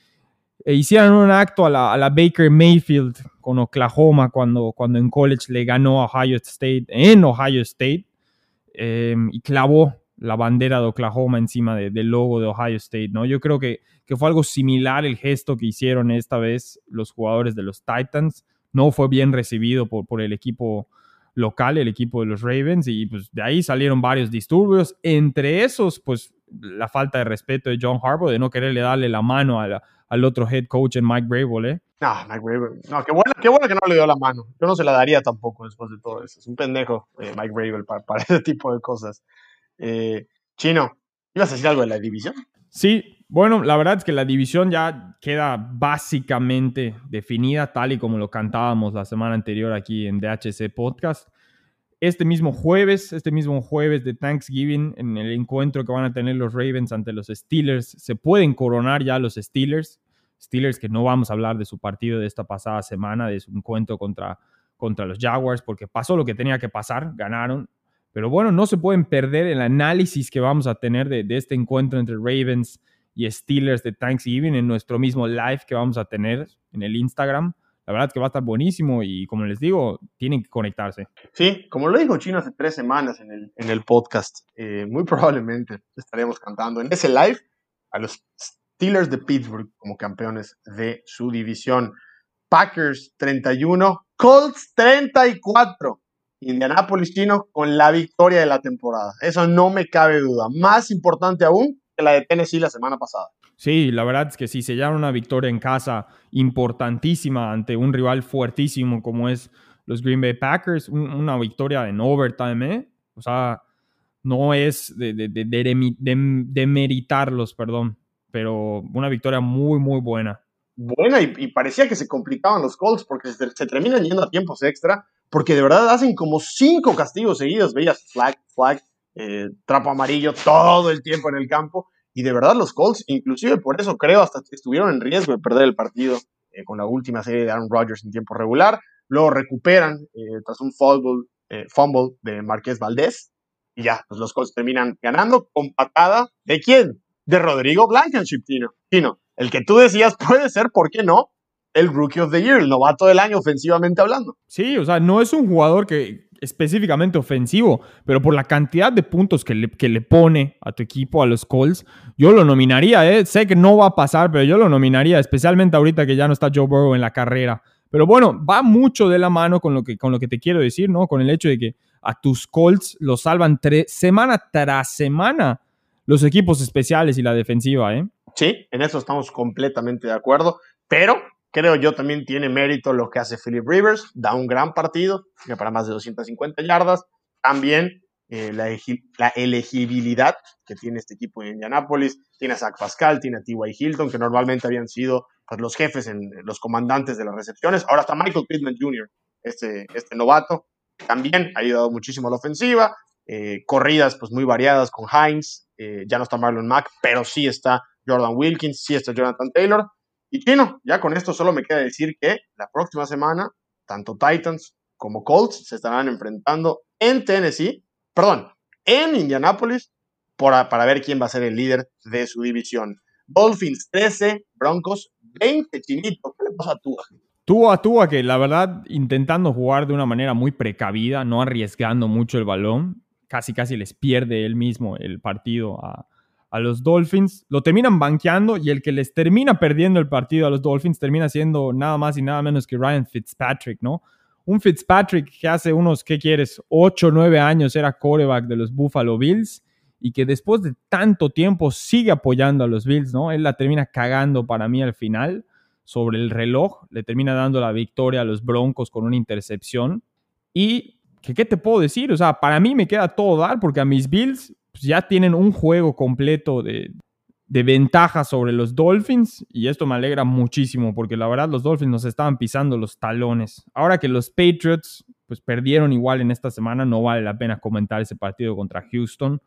e hicieron un acto a la, Baker Mayfield con Oklahoma cuando, en college le ganó a Ohio State en Ohio State em, y clavó la bandera de Oklahoma encima del logo de Ohio State, ¿no? Yo creo que fue algo similar el gesto que hicieron esta vez los jugadores de los Titans. No fue bien recibido por, por el equipo local, el equipo de los Ravens, y pues de ahí salieron varios disturbios. Entre esos, pues la falta de respeto de John Harbaugh, de no quererle darle la mano al otro head coach en Mike Brable, ¿eh? No, Mike Brable. No, qué bueno, qué bueno que no le dio la mano. Yo no se la daría tampoco después de todo eso. Es un pendejo eh, Mike Brable para, ese tipo de cosas. Eh, Chino, ¿ibas a decir algo de la división? Sí, bueno, la verdad es que la división ya queda básicamente definida tal y como lo cantábamos la semana anterior aquí en DHC Podcast este mismo jueves, este mismo jueves de Thanksgiving, en el encuentro que van a tener los Ravens ante los Steelers, se pueden coronar ya los Steelers. Steelers que no vamos a hablar de su partido de esta pasada semana, de su encuentro contra, contra los Jaguars, porque pasó lo que tenía que pasar, ganaron. Pero bueno, no se pueden perder el análisis que vamos a tener de, este encuentro entre Ravens y Steelers de Thanksgiving en nuestro mismo live que vamos a tener en el Instagram la verdad que va a estar buenísimo y como les digo, tienen que conectarse. Sí, como lo dijo Chino hace tres semanas en el, en el podcast, eh, muy probablemente estaremos cantando en ese live a los Steelers de Pittsburgh como campeones de su división. Packers 31, Colts 34. Indianapolis Chino con la victoria de la temporada. Eso no me cabe duda. Más importante aún que la de Tennessee la semana pasada. Sí, la verdad es que sí, se llama una victoria en casa importantísima ante un rival fuertísimo como es los Green Bay Packers, una victoria en overtime, ¿eh? O sea, no es de, de, de, meritarlos, perdón, pero una victoria muy, muy buena. Buena, y, parecía que se complicaban los Colts porque se, terminan yendo a tiempos extra, porque de verdad hacen como cinco castigos seguidos, veías flag, flag, eh, trapo amarillo todo el tiempo en el campo, y de verdad los Colts, inclusive por eso creo, hasta estuvieron en riesgo de perder el partido eh, con la última serie de Aaron Rodgers en tiempo regular. Luego recuperan eh, tras un fumble, de Marqués Valdés. Y ya, pues los Colts terminan ganando con patada de quién? De Rodrigo Blankenship, Tino. Tino, el que tú decías puede ser, ¿por qué no? El Rookie of the Year, el novato del año ofensivamente hablando. Sí, o sea, no es un jugador que específicamente ofensivo, pero por la cantidad de puntos que le, que le pone a tu equipo, a los Colts, yo lo nominaría, ¿eh? sé que no va a pasar, pero yo lo nominaría, especialmente ahorita que ya no está Joe Burrow en la carrera. Pero bueno, va mucho de la mano con lo que, con lo que te quiero decir, ¿no? Con el hecho de que a tus Colts los salvan semana tras semana los equipos especiales y la defensiva, ¿eh? Sí, en eso estamos completamente de acuerdo, pero Creo yo también tiene mérito lo que hace Philip Rivers, da un gran partido, que para más de 250 yardas. También eh, la, elegibilidad que tiene este equipo en Indianapolis. Tiene a Zach Pascal, tiene a T.Y. Hilton, que normalmente habían sido pues, los jefes, en, los comandantes de las recepciones. Ahora está Michael Pittman Jr., este, este novato. También ha ayudado muchísimo a la ofensiva. Eh, corridas pues muy variadas con Hines. Eh, ya no está Marlon Mack, pero sí está Jordan Wilkins, sí está Jonathan Taylor. Y Chino, ya con esto solo me queda decir que la próxima semana, tanto Titans como Colts se estarán enfrentando en Tennessee, perdón, en Indianapolis, para, para ver quién va a ser el líder de su división. Dolphins 13, Broncos 20, Chinito. ¿Qué le pasa a Tua? Tua, Tua, que la verdad, intentando jugar de una manera muy precavida, no arriesgando mucho el balón, casi casi les pierde él mismo el partido a, a los Dolphins, lo terminan banqueando y el que les termina perdiendo el partido a los Dolphins termina siendo nada más y nada menos que Ryan Fitzpatrick, ¿no? un Fitzpatrick que hace unos, ¿qué quieres? 8 o 9 años era quarterback de los Buffalo Bills y que después de tanto tiempo sigue apoyando a los Bills, ¿no? Él la termina cagando para mí al final sobre el reloj, le termina dando la victoria a los Broncos con una intercepción. Y, ¿qué, te puedo decir? O sea, para mí me queda todo dar porque a mis Bills pues, ya tienen un juego completo de, de ventaja sobre los Dolphins y esto me alegra muchísimo porque la verdad los Dolphins nos estaban pisando los talones. Ahora que los Patriots pues perdieron igual en esta semana, no vale la pena comentar ese partido contra Houston,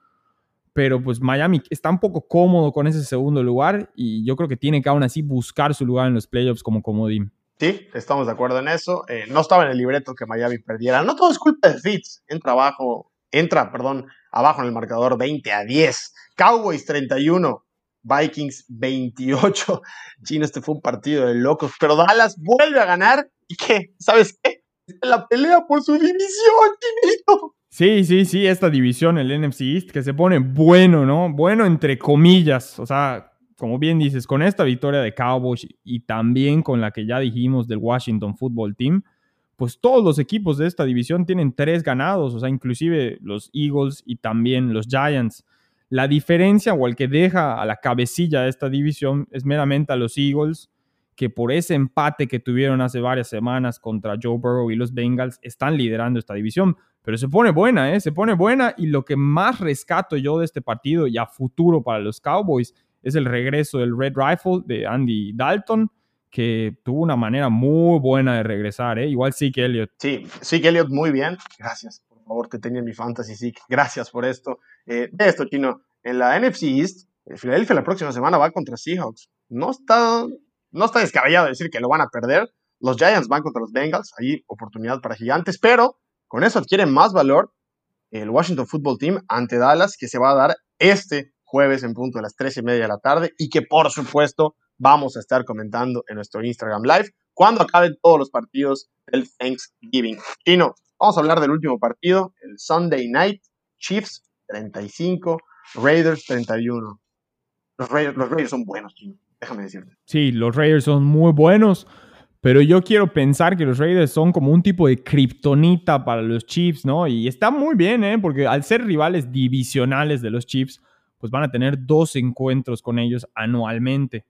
pero pues Miami está un poco cómodo con ese segundo lugar y yo creo que tiene que aún así buscar su lugar en los playoffs como comodín. Sí, estamos de acuerdo en eso. Eh, no estaba en el libreto que Miami perdiera. No todo es culpa de Fitz. Entra abajo, entra, perdón, abajo en el marcador 20 a 10. Cowboys 31, Vikings 28. Chino, este fue un partido de locos, pero Dallas vuelve a ganar. ¿Y qué? ¿Sabes qué? La pelea por su división, Chinito. Sí, sí, sí, esta división, el NFC East, que se pone bueno, ¿no? Bueno, entre comillas. O sea, como bien dices, con esta victoria de Cowboys y también con la que ya dijimos del Washington Football Team, pues todos los equipos de esta división tienen tres ganados, o sea, inclusive los Eagles y también los Giants. La diferencia o el que deja a la cabecilla de esta división es meramente a los Eagles, que por ese empate que tuvieron hace varias semanas contra Joe Burrow y los Bengals están liderando esta división. Pero se pone buena, ¿eh? Se pone buena y lo que más rescato yo de este partido y a futuro para los Cowboys es el regreso del Red Rifle de Andy Dalton, que tuvo una manera muy buena de regresar, ¿eh? Igual sí que Elliot. Sí, sí que muy bien. Gracias favor, te tenía mi fantasy, sí. Gracias por esto. Eh, de esto, Chino, en la NFC East, Philadelphia la próxima semana va contra Seahawks. No está, no está descabellado decir que lo van a perder. Los Giants van contra los Bengals, ahí oportunidad para gigantes, pero con eso adquiere más valor el Washington Football Team ante Dallas, que se va a dar este jueves en punto de las 3 y media de la tarde y que por supuesto vamos a estar comentando en nuestro Instagram Live cuando acaben todos los partidos del Thanksgiving. Chino, Vamos a hablar del último partido, el Sunday Night, Chiefs 35, Raiders 31. Los Raiders, son buenos, déjame decirte. Sí, los Raiders son muy buenos, pero yo quiero pensar que los Raiders son como un tipo de kriptonita para los Chiefs, ¿no? Y está muy bien, ¿eh? Porque al ser rivales divisionales de los Chiefs, pues van a tener dos encuentros con ellos anualmente.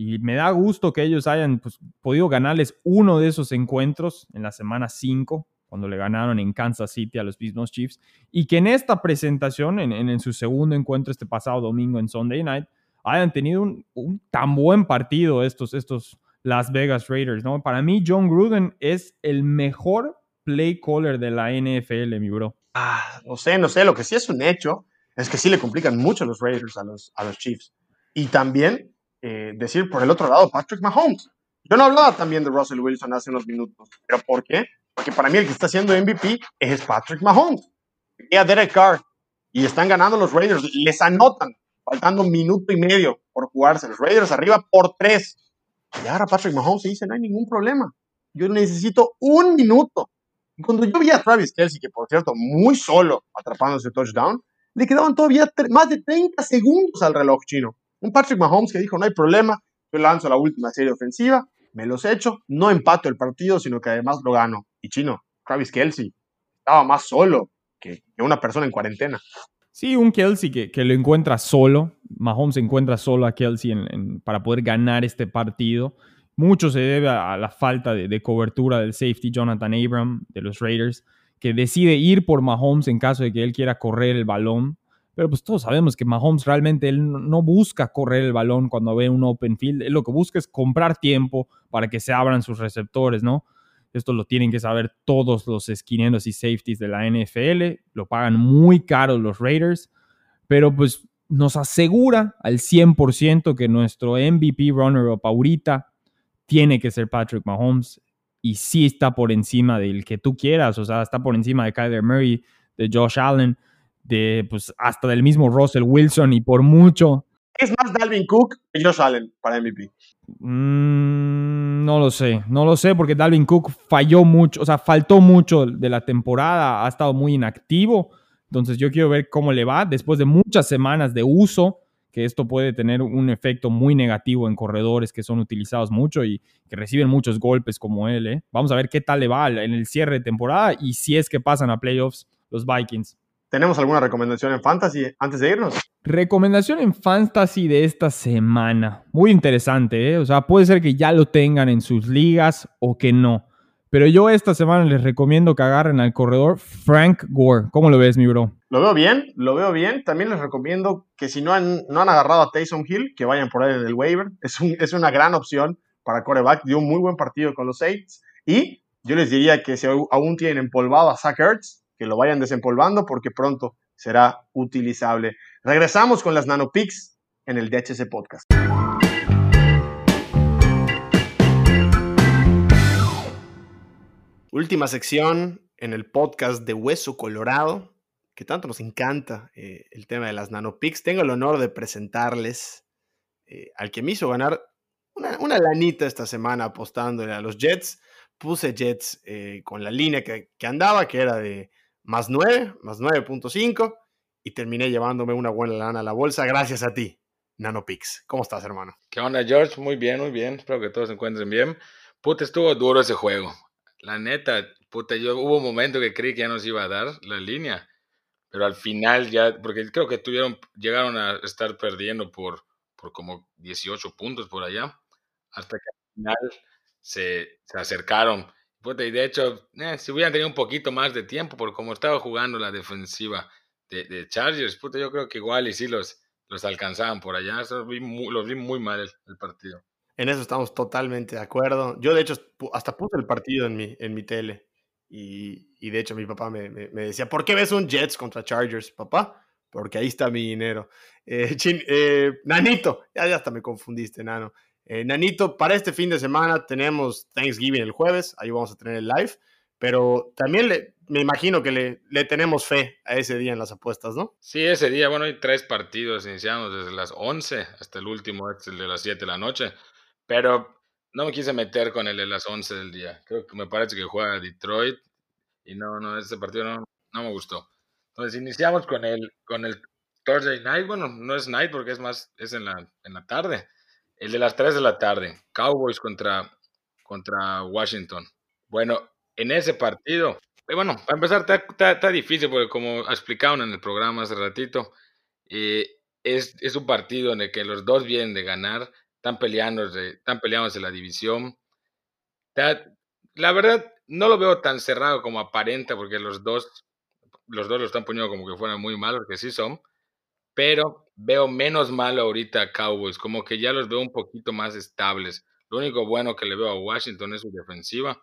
Y me da gusto que ellos hayan pues, podido ganarles uno de esos encuentros en la semana 5 cuando le ganaron en Kansas City a los mismos Chiefs, y que en esta presentación, en, su segundo encuentro este pasado domingo en Sunday Night, hayan tenido un, tan buen partido estos, estos Las Vegas Raiders, ¿no? Para mí, John Gruden es el mejor play caller de la NFL, mi bro. Ah, no sé, no sé, lo que sí es un hecho es que sí le complican mucho los Raiders a los, a los Chiefs. Y también eh, decir por el otro lado, Patrick Mahomes. Yo no hablaba también de Russell Wilson hace unos minutos, pero ¿por qué? Porque para mí el que está haciendo MVP es Patrick Mahomes. Y a Derek Carr. Y están ganando los Raiders. Les anotan, faltando un minuto y medio por jugarse. Los Raiders arriba por tres. Y ahora Patrick Mahomes dice, no hay ningún problema. Yo necesito un minuto. Y cuando yo vi a Travis Kelsey, que por cierto, muy solo atrapando ese touchdown, le quedaban todavía más de 30 segundos al reloj chino. Un Patrick Mahomes que dijo, no hay problema, yo lanzo la última serie ofensiva, me los echo, no empato el partido, sino que además lo gano. Y chino, Travis Kelsey estaba más solo que, una persona en cuarentena. Sí, un Kelsey que, que, lo encuentra solo. Mahomes encuentra solo a Kelsey para poder ganar este partido. Mucho se debe a, la falta de, de, cobertura del safety Jonathan Abram de los Raiders, que decide ir por Mahomes en caso de que él quiera correr el balón. Pero pues todos sabemos que Mahomes realmente él no busca correr el balón cuando ve un open field. Él lo que busca es comprar tiempo para que se abran sus receptores, ¿no? Esto lo tienen que saber todos los esquineros y safeties de la NFL. Lo pagan muy caro los Raiders. Pero pues nos asegura al 100% que nuestro MVP runner-up ahorita tiene que ser Patrick Mahomes. Y sí está por encima del que tú quieras. O sea, está por encima de Kyler Murray, de Josh Allen de pues hasta del mismo Russell Wilson y por mucho. ¿Es más Dalvin Cook que Josh Allen para MVP? Mm, no lo sé, no lo sé porque Dalvin Cook falló mucho, o sea, faltó mucho de la temporada, ha estado muy inactivo. Entonces yo quiero ver cómo le va después de muchas semanas de uso, que esto puede tener un efecto muy negativo en corredores que son utilizados mucho y que reciben muchos golpes como él. ¿eh? Vamos a ver qué tal le va en el cierre de temporada y si es que pasan a playoffs los Vikings. ¿Tenemos alguna recomendación en Fantasy antes de irnos? Recomendación en Fantasy de esta semana. Muy interesante, ¿eh? O sea, puede ser que ya lo tengan en sus ligas o que no. Pero yo esta semana les recomiendo que agarren al corredor Frank Gore. ¿Cómo lo ves, mi bro? Lo veo bien, lo veo bien. También les recomiendo que si no han, no han agarrado a Taysom Hill, que vayan por él en el waiver. Es, es una gran opción para coreback. Dio un muy buen partido con los Saints. Y yo les diría que si aún tienen empolvado a Zach Ertz, que lo vayan desempolvando porque pronto será utilizable. Regresamos con las NanoPix en el DHC Podcast. Última sección en el podcast de Hueso Colorado, que tanto nos encanta eh, el tema de las NanoPix. Tengo el honor de presentarles eh, al que me hizo ganar una, lanita esta semana apostándole a los Jets. Puse Jets eh, con la línea que andaba, que era de más 9, más 9.5 y terminé llevándome una buena lana a la bolsa gracias a ti, NanoPix. ¿Cómo estás, hermano? ¿Qué onda, George? Muy bien, muy bien. Espero que todos se encuentren bien. Puta, estuvo duro ese juego. La neta, puta, yo hubo un momento que creí que ya nos iba a dar la línea, pero al final ya, porque creo que tuvieron, llegaron a estar perdiendo por, por como 18 puntos por allá, hasta que al final se, se acercaron y de hecho, eh, si hubieran tenido un poquito más de tiempo, por cómo estaba jugando la defensiva de, Chargers, puta, yo creo que igual y sí los, los alcanzaban por allá. Los vi muy, mal el, partido. En eso estamos totalmente de acuerdo. Yo, de hecho, hasta puse el partido en mi, en mi tele. Y, y de hecho, mi papá me, me, decía: ¿Por qué ves un Jets contra Chargers, papá? Porque ahí está mi dinero. Eh, eh, nanito, ya hasta me confundiste, nano. Eh, Nanito, para este fin de semana tenemos Thanksgiving el jueves, ahí vamos a tener el live, pero también le, me imagino que le, le, tenemos fe a ese día en las apuestas, ¿no? Sí, ese día, bueno, hay tres partidos, iniciamos desde las 11 hasta el último, es el de las 7 de la noche, pero no me quise meter con el de las 11 del día. Creo que me parece que juega Detroit y no, no, ese partido no, no me gustó. Entonces iniciamos con el, con el Thursday night, bueno, no es night porque es más, es en la, en la tarde. El de las 3 de la tarde, Cowboys contra, contra Washington. Bueno, en ese partido, eh, bueno, para empezar, está, difícil porque como explicaron en el programa hace ratito, eh, es, es, un partido en el que los dos vienen de ganar, están peleando, están peleándose la división. la verdad, no lo veo tan cerrado como aparenta porque los dos, los dos lo están poniendo como que fueran muy malos, que sí son pero veo menos malo ahorita a Cowboys, como que ya los veo un poquito más estables. Lo único bueno que le veo a Washington es su defensiva.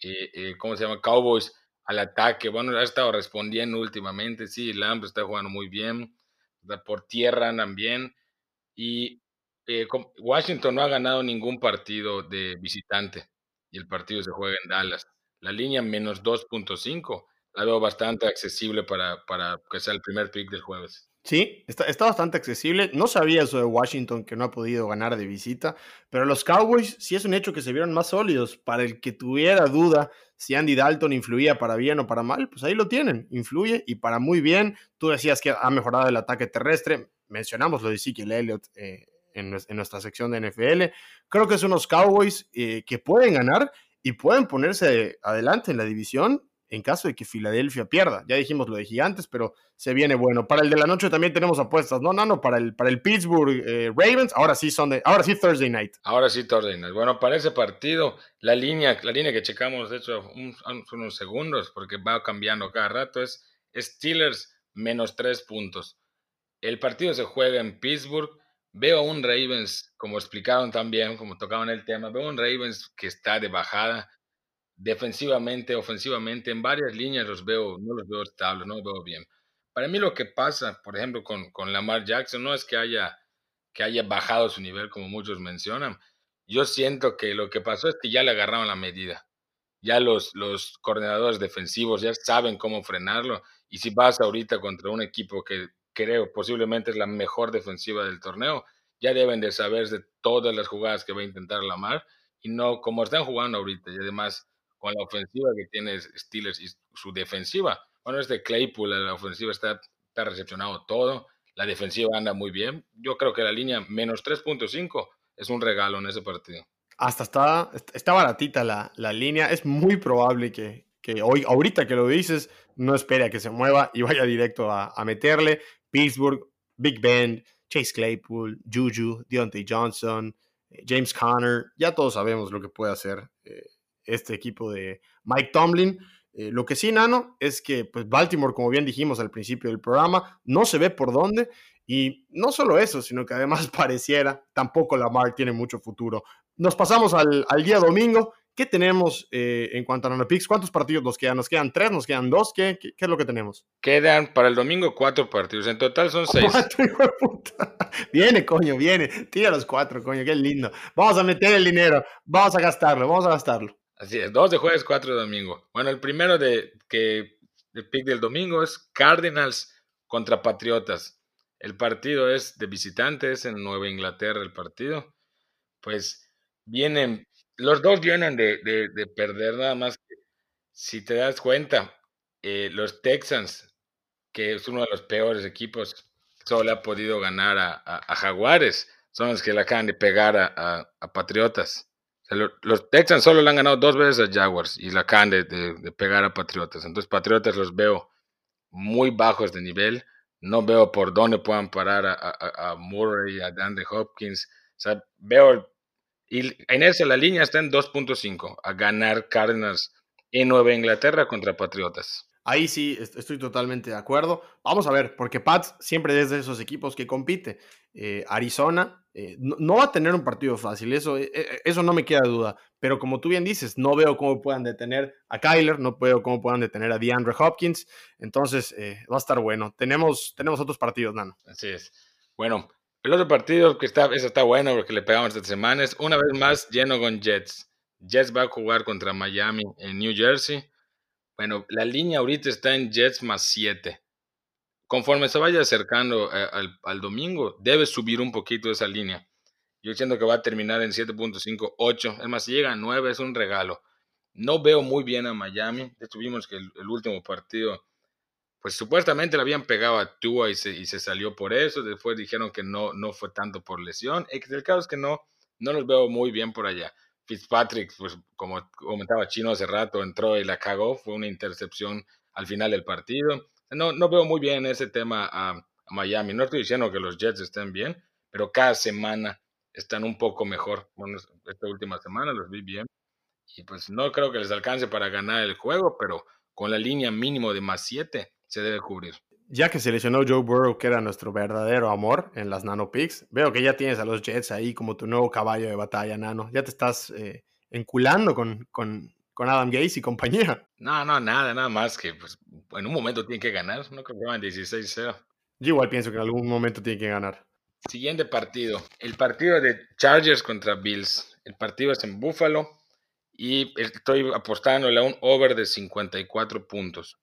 Y, ¿Cómo se llama? Cowboys al ataque. Bueno, ha estado respondiendo últimamente. Sí, Lamb está jugando muy bien. Por tierra bien. Y eh, Washington no ha ganado ningún partido de visitante. Y el partido se juega en Dallas. La línea menos 2.5 la veo bastante accesible para, para que sea el primer pick del jueves. Sí, está, bastante accesible. No sabía eso de Washington que no ha podido ganar de visita, pero los Cowboys sí es un hecho que se vieron más sólidos. Para el que tuviera duda si Andy Dalton influía para bien o para mal, pues ahí lo tienen, influye y para muy bien. Tú decías que ha mejorado el ataque terrestre, mencionamos lo de Ezekiel Elliott eh, en, nuestra sección de NFL. Creo que son los Cowboys eh, que pueden ganar y pueden ponerse adelante en la división en caso de que Filadelfia pierda. Ya dijimos lo de Gigantes, pero se viene bueno. Para el de la noche también tenemos apuestas, ¿no, no, Para el, para el Pittsburgh eh, Ravens, ahora sí son de, ahora sí Thursday night. Ahora sí Thursday night. Bueno, para ese partido, la línea, la línea que checamos, de hecho, unos segundos, porque va cambiando cada rato, es Steelers menos tres puntos. El partido se juega en Pittsburgh. Veo un Ravens, como explicaron también, como tocaban el tema, veo un Ravens que está de bajada defensivamente, ofensivamente, en varias líneas los veo, no los veo estables, no los veo bien. Para mí lo que pasa, por ejemplo, con, con Lamar Jackson, no es que haya, que haya bajado su nivel, como muchos mencionan. Yo siento que lo que pasó es que ya le agarraron la medida. Ya los, los coordinadores defensivos ya saben cómo frenarlo. Y si vas ahorita contra un equipo que creo posiblemente es la mejor defensiva del torneo, ya deben de saber de todas las jugadas que va a intentar Lamar y no como están jugando ahorita. Y además, con la ofensiva que tiene Steelers y su defensiva. Bueno, este Claypool, la ofensiva está, está recepcionado todo. La defensiva anda muy bien. Yo creo que la línea menos 3.5 es un regalo en ese partido. Hasta está, está baratita la, la línea. Es muy probable que, que hoy, ahorita que lo dices, no espere a que se mueva y vaya directo a, a meterle. Pittsburgh, Big Ben, Chase Claypool, Juju, Deontay Johnson, eh, James Conner. Ya todos sabemos lo que puede hacer eh, este equipo de Mike Tomlin. Eh, lo que sí, Nano, es que pues, Baltimore, como bien dijimos al principio del programa, no se ve por dónde. Y no solo eso, sino que además pareciera, tampoco Lamar tiene mucho futuro. Nos pasamos al, al día domingo. ¿Qué tenemos eh, en cuanto a Nanopix? ¿Cuántos partidos nos quedan? ¿Nos quedan tres? ¿Nos quedan dos? ¿Qué, qué, qué es lo que tenemos? Quedan para el domingo cuatro partidos. En total son seis. Puta. Viene, coño, viene. Tira los cuatro, coño, qué lindo. Vamos a meter el dinero. Vamos a gastarlo, vamos a gastarlo. Así es, dos de jueves, cuatro de domingo. Bueno, el primero de que el pick del domingo es Cardinals contra Patriotas. El partido es de visitantes en Nueva Inglaterra, el partido. Pues vienen, los dos vienen de, de, de perder nada más. Si te das cuenta, eh, los Texans, que es uno de los peores equipos, solo ha podido ganar a, a, a Jaguares. Son los que le acaban de pegar a, a Patriotas. Los Texans solo le han ganado dos veces a Jaguars y la acaban de, pegar a Patriotas. Entonces, Patriotas los veo muy bajos de nivel. No veo por dónde puedan parar a, a, a Murray, a DeAndre Hopkins. O sea, veo. Y en eso la línea está en 2.5 a ganar Cardinals en Nueva Inglaterra contra Patriotas. Ahí sí estoy totalmente de acuerdo. Vamos a ver, porque Pats siempre es de esos equipos que compite. Eh, Arizona eh, no, va a tener un partido fácil, eso, eh, eso no me queda duda. Pero como tú bien dices, no veo cómo puedan detener a Kyler, no veo cómo puedan detener a DeAndre Hopkins. Entonces eh, va a estar bueno. Tenemos, tenemos otros partidos, Nano. Así es. Bueno, el otro partido que está, eso está bueno porque le pegamos esta semana es una vez más lleno con Jets. Jets va a jugar contra Miami en New Jersey. Bueno, la línea ahorita está en Jets más 7. Conforme se vaya acercando eh, al, domingo, debe subir un poquito esa línea. Yo siento que va a terminar en 7.58. Es más, si llega a 9 es un regalo. No veo muy bien a Miami. De hecho, vimos que el, el último partido, pues supuestamente le habían pegado a Tua y se, y se salió por eso. Después dijeron que no, no fue tanto por lesión. El caso es que no, no los veo muy bien por allá. Fitzpatrick, pues como comentaba Chino hace rato, entró y la cagó, fue una intercepción al final del partido. No, no veo muy bien ese tema a, Miami. No estoy diciendo que los Jets estén bien, pero cada semana están un poco mejor. Bueno, esta última semana los vi bien. Y pues no creo que les alcance para ganar el juego, pero con la línea mínimo de más 7 se debe cubrir. Ya que se lesionó Joe Burrow, que era nuestro verdadero amor en las Nano Picks, veo que ya tienes a los Jets ahí como tu nuevo caballo de batalla, Nano. Ya te estás eh, enculando con, con, con, Adam Gates y compañía. No, no, nada, nada más que pues, en un momento tienen que ganar. No creo que van 16-0. Yo igual pienso que en algún momento tienen que ganar. Siguiente partido. El partido de Chargers contra Bills. El partido es en Buffalo y estoy apostándole a un over de 54 puntos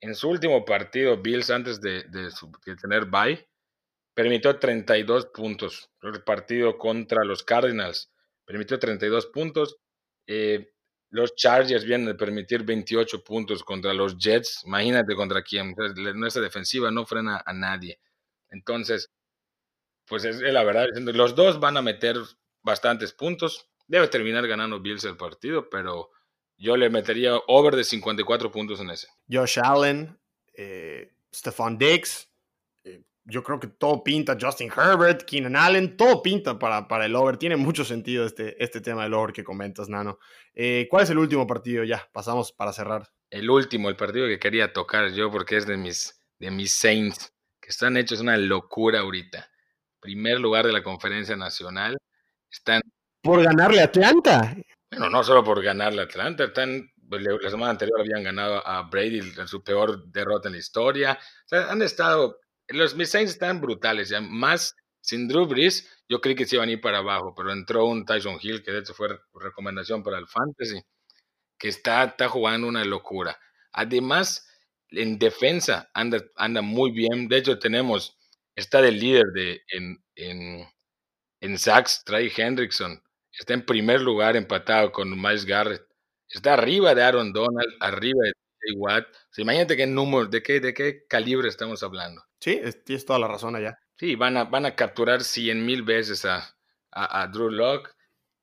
en su último partido, Bills, antes de, tener bye, permitió 32 puntos. El partido contra los Cardinals permitió 32 puntos. Eh, los Chargers vienen de permitir 28 puntos contra los Jets. Imagínate contra quién. Nuestra defensiva no frena a nadie. Entonces, pues es, es la verdad. Los dos van a meter bastantes puntos. Debe terminar ganando Bills el partido, pero yo le metería over de 54 puntos en ese. Josh Allen, eh, Stephon Diggs, eh, yo creo que todo pinta. Justin Herbert, Keenan Allen, todo pinta para, para el over. Tiene mucho sentido este, este tema del over que comentas, Nano. Eh, ¿Cuál es el último partido? Ya, pasamos para cerrar. El último, el partido que quería tocar yo, porque es de mis, de mis Saints, que están hechos una locura ahorita. Primer lugar de la conferencia nacional. Están. Por ganarle a Atlanta. Bueno, no solo por ganarle a Atlanta, están, la semana anterior habían ganado a Brady en su peor derrota en la historia. Han estado, los mis están brutales, ya más sin Drew Brees, yo creí que se iban a ir para abajo, pero entró un Tyson Hill, que de hecho fue recomendación para el Fantasy, que está, está jugando una locura. Además, en defensa anda, anda muy bien. De hecho, tenemos, está de líder de, en, en, en sacks, Trey Hendrickson, está en primer lugar empatado con Miles Garrett. Está arriba de Aaron Donald, arriba de Jay Watt. O sea, imagínate qué número, de qué, de qué calibre estamos hablando. Sí, tienes toda la razón allá. Sí, van a, van a capturar 100 mil veces a, a, Drew Locke.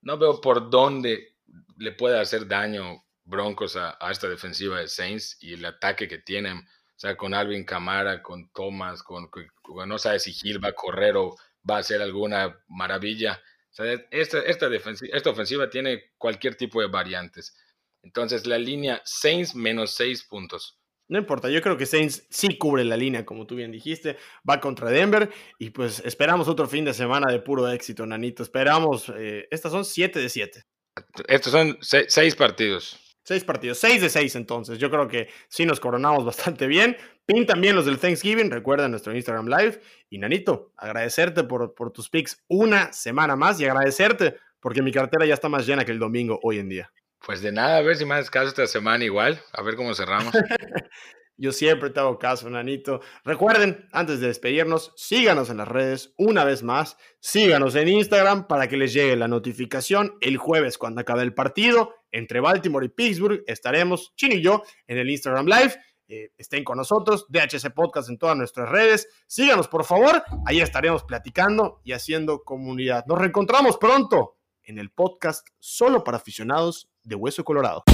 No veo por dónde le puede hacer daño Broncos a, esta defensiva de Saints y el ataque que tienen. O sea, con Alvin Camara, con Thomas, con, no sabe si Gil va a correr o va a hacer alguna maravilla. O sea, esta, esta, esta ofensiva tiene cualquier tipo de variantes. Entonces, la línea Saints menos 6 puntos. No importa, yo creo que Saints sí cubre la línea, como tú bien dijiste, va contra Denver y pues esperamos otro fin de semana de puro éxito, Nanito. Esperamos, eh, estas son 7 de 7. Estos son 6 partidos. 6 partidos, 6 de 6 entonces. Yo creo que sí nos coronamos bastante bien. Pintan bien los del Thanksgiving, recuerda nuestro Instagram Live. Y Nanito, agradecerte por, por tus picks una semana más y agradecerte porque mi cartera ya está más llena que el domingo hoy en día. Pues de nada, a ver si más caso esta semana igual, a ver cómo cerramos. Yo siempre te hago caso, Nanito. Recuerden, antes de despedirnos, síganos en las redes una vez más. Síganos en Instagram para que les llegue la notificación el jueves cuando acabe el partido. Entre Baltimore y Pittsburgh estaremos, Chino y yo, en el Instagram Live. Eh, estén con nosotros, DHC Podcast en todas nuestras redes. Síganos, por favor. Ahí estaremos platicando y haciendo comunidad. Nos reencontramos pronto en el podcast solo para aficionados de Hueso Colorado.